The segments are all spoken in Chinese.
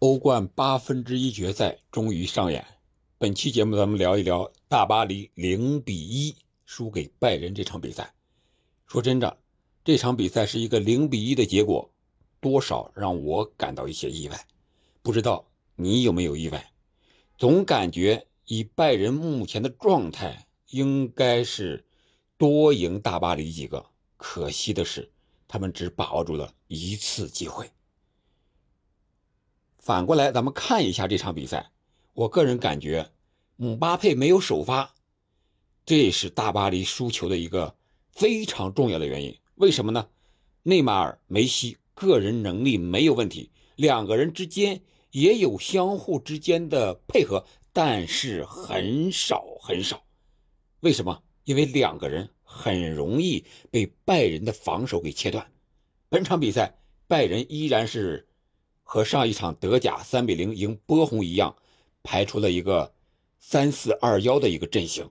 欧冠八分之一决赛终于上演。本期节目，咱们聊一聊大巴黎零比一输给拜仁这场比赛。说真的，这场比赛是一个零比一的结果，多少让我感到一些意外。不知道你有没有意外？总感觉以拜仁目前的状态，应该是多赢大巴黎几个。可惜的是，他们只把握住了一次机会。反过来，咱们看一下这场比赛。我个人感觉，姆巴佩没有首发，这是大巴黎输球的一个非常重要的原因。为什么呢？内马尔、梅西个人能力没有问题，两个人之间也有相互之间的配合，但是很少很少。为什么？因为两个人很容易被拜仁的防守给切断。本场比赛，拜仁依然是。和上一场德甲三比零赢波鸿一样，排出了一个三四二幺的一个阵型。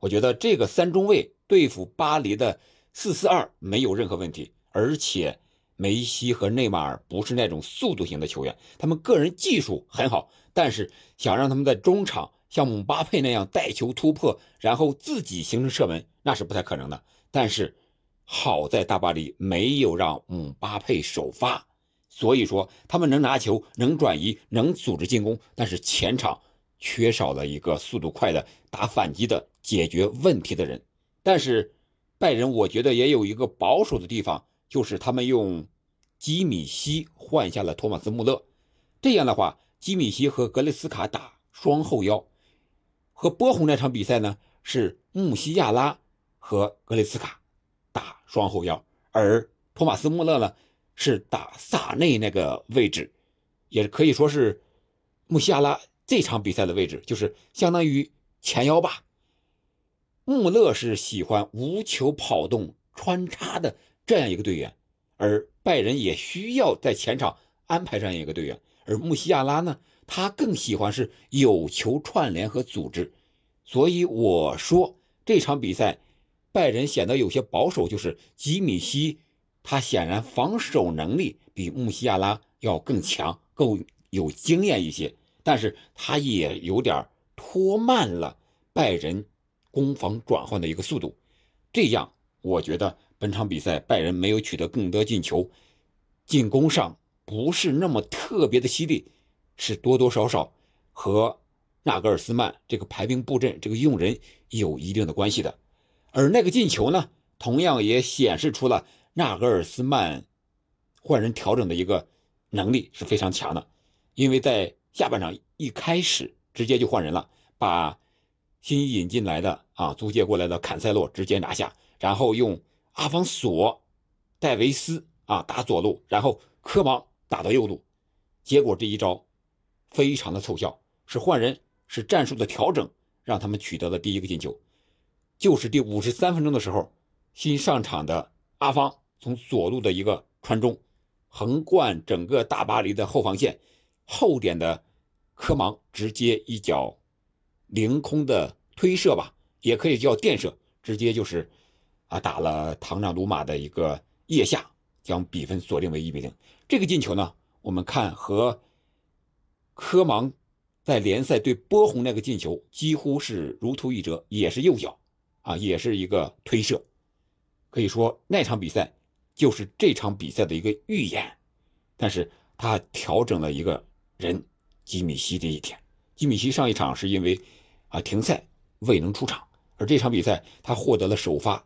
我觉得这个三中卫对付巴黎的四四二没有任何问题。而且梅西和内马尔不是那种速度型的球员，他们个人技术很好，但是想让他们在中场像姆巴佩那样带球突破，然后自己形成射门，那是不太可能的。但是好在大巴黎没有让姆巴佩首发。所以说，他们能拿球，能转移，能组织进攻，但是前场缺少了一个速度快的打反击的解决问题的人。但是拜仁，我觉得也有一个保守的地方，就是他们用基米希换下了托马斯穆勒。这样的话，基米希和格雷斯卡打双后腰，和波鸿那场比赛呢是穆西亚拉和格雷斯卡打双后腰，而托马斯穆勒呢。是打萨内那个位置，也可以说是穆西亚拉这场比赛的位置，就是相当于前腰吧。穆勒是喜欢无球跑动穿插的这样一个队员，而拜仁也需要在前场安排这样一个队员。而穆西亚拉呢，他更喜欢是有球串联和组织。所以我说这场比赛拜仁显得有些保守，就是吉米西。他显然防守能力比穆西亚拉要更强，更有经验一些，但是他也有点拖慢了拜仁攻防转换的一个速度。这样，我觉得本场比赛拜仁没有取得更多进球，进攻上不是那么特别的犀利，是多多少少和纳格尔斯曼这个排兵布阵、这个用人有一定的关系的。而那个进球呢，同样也显示出了。纳格尔斯曼换人调整的一个能力是非常强的，因为在下半场一开始直接就换人了，把新引进来的啊租借过来的坎塞洛直接拿下，然后用阿方索、戴维斯啊打左路，然后科芒打到右路，结果这一招非常的凑效，是换人是战术的调整，让他们取得了第一个进球，就是第五十三分钟的时候，新上场的阿方。从左路的一个传中，横贯整个大巴黎的后防线，后点的科芒直接一脚凌空的推射吧，也可以叫垫射，直接就是啊打了唐纳鲁马的一个腋下，将比分锁定为一比零。这个进球呢，我们看和科芒在联赛对波鸿那个进球几乎是如出一辙，也是右脚啊，也是一个推射，可以说那场比赛。就是这场比赛的一个预演，但是他调整了一个人，吉米希这一天。吉米希上一场是因为啊停赛未能出场，而这场比赛他获得了首发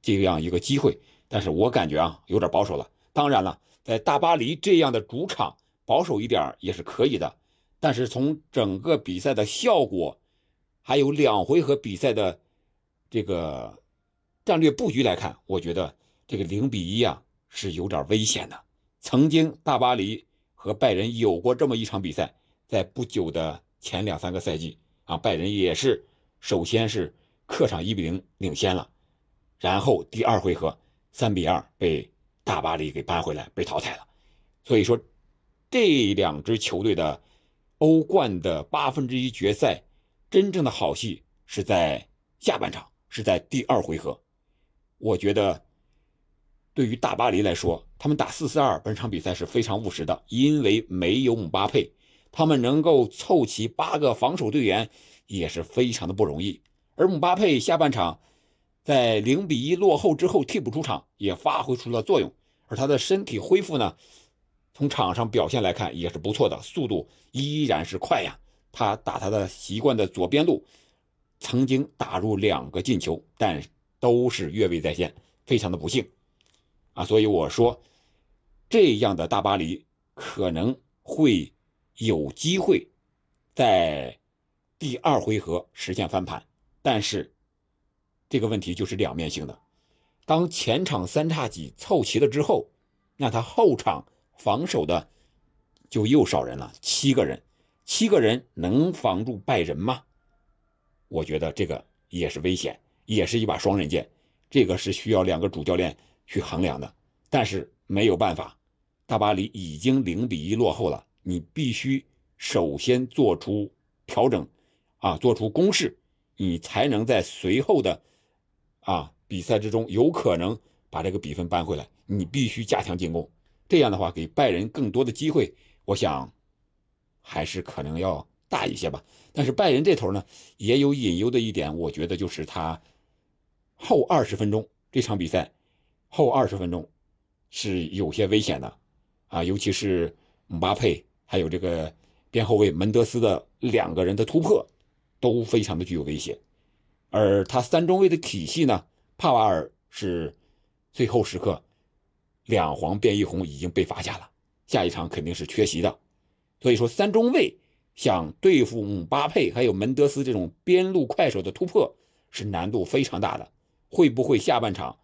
这样一个机会，但是我感觉啊有点保守了。当然了，在大巴黎这样的主场保守一点也是可以的，但是从整个比赛的效果，还有两回合比赛的这个战略布局来看，我觉得。这个零比一啊是有点危险的。曾经大巴黎和拜仁有过这么一场比赛，在不久的前两三个赛季啊，拜仁也是首先是客场一比零领先了，然后第二回合三比二被大巴黎给扳回来，被淘汰了。所以说，这两支球队的欧冠的八分之一决赛真正的好戏是在下半场，是在第二回合。我觉得。对于大巴黎来说，他们打四四二本场比赛是非常务实的，因为没有姆巴佩，他们能够凑齐八个防守队员也是非常的不容易。而姆巴佩下半场在零比一落后之后替补出场，也发挥出了作用。而他的身体恢复呢，从场上表现来看也是不错的，速度依然是快呀。他打他的习惯的左边路，曾经打入两个进球，但都是越位在先，非常的不幸。啊，所以我说，这样的大巴黎可能会有机会在第二回合实现翻盘，但是这个问题就是两面性的。当前场三叉戟凑齐了之后，那他后场防守的就又少人了，七个人，七个人能防住拜仁吗？我觉得这个也是危险，也是一把双刃剑，这个是需要两个主教练。去衡量的，但是没有办法，大巴黎已经零比一落后了，你必须首先做出调整，啊，做出攻势，你才能在随后的啊比赛之中有可能把这个比分扳回来。你必须加强进攻，这样的话给拜仁更多的机会，我想还是可能要大一些吧。但是拜仁这头呢也有隐忧的一点，我觉得就是他后二十分钟这场比赛。后二十分钟是有些危险的，啊，尤其是姆巴佩还有这个边后卫门德斯的两个人的突破都非常的具有威胁，而他三中卫的体系呢，帕瓦尔是最后时刻两黄变一红已经被罚下了，下一场肯定是缺席的，所以说三中卫想对付姆巴佩还有门德斯这种边路快手的突破是难度非常大的，会不会下半场？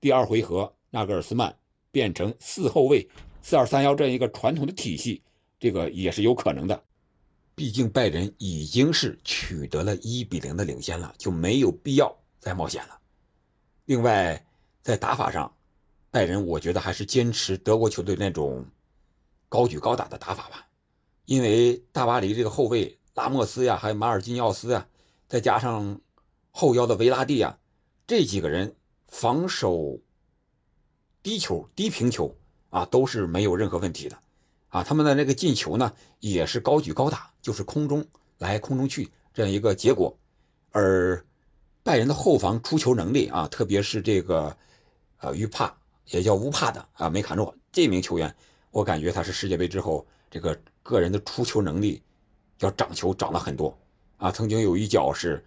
第二回合，纳格尔斯曼变成四后卫，四二三幺这样一个传统的体系，这个也是有可能的。毕竟拜仁已经是取得了一比零的领先了，就没有必要再冒险了。另外，在打法上，拜仁我觉得还是坚持德国球队那种高举高打的打法吧。因为大巴黎这个后卫拉莫斯呀，还有马尔基尼奥斯呀，再加上后腰的维拉蒂呀，这几个人。防守低球、低平球啊，都是没有任何问题的啊。他们的那个进球呢，也是高举高打，就是空中来空中去这样一个结果。而拜仁的后防出球能力啊，特别是这个呃于帕也叫乌帕的啊梅卡诺这名球员，我感觉他是世界杯之后这个个人的出球能力要长球长了很多啊。曾经有一脚是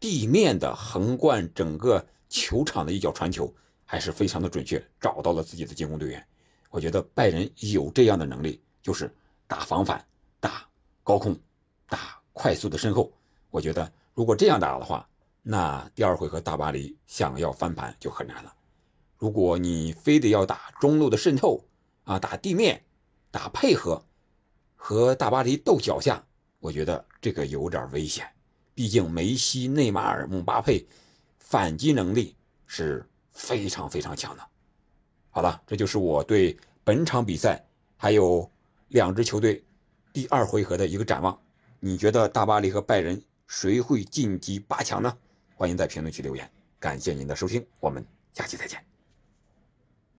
地面的横贯整个。球场的一脚传球还是非常的准确，找到了自己的进攻队员。我觉得拜仁有这样的能力，就是打防反、打高空、打快速的身后。我觉得如果这样打的话，那第二回合大巴黎想要翻盘就很难了。如果你非得要打中路的渗透啊，打地面、打配合，和大巴黎斗脚下，我觉得这个有点危险。毕竟梅西、内马尔、姆巴佩。反击能力是非常非常强的。好了，这就是我对本场比赛还有两支球队第二回合的一个展望。你觉得大巴黎和拜仁谁会晋级八强呢？欢迎在评论区留言。感谢您的收听，我们下期再见。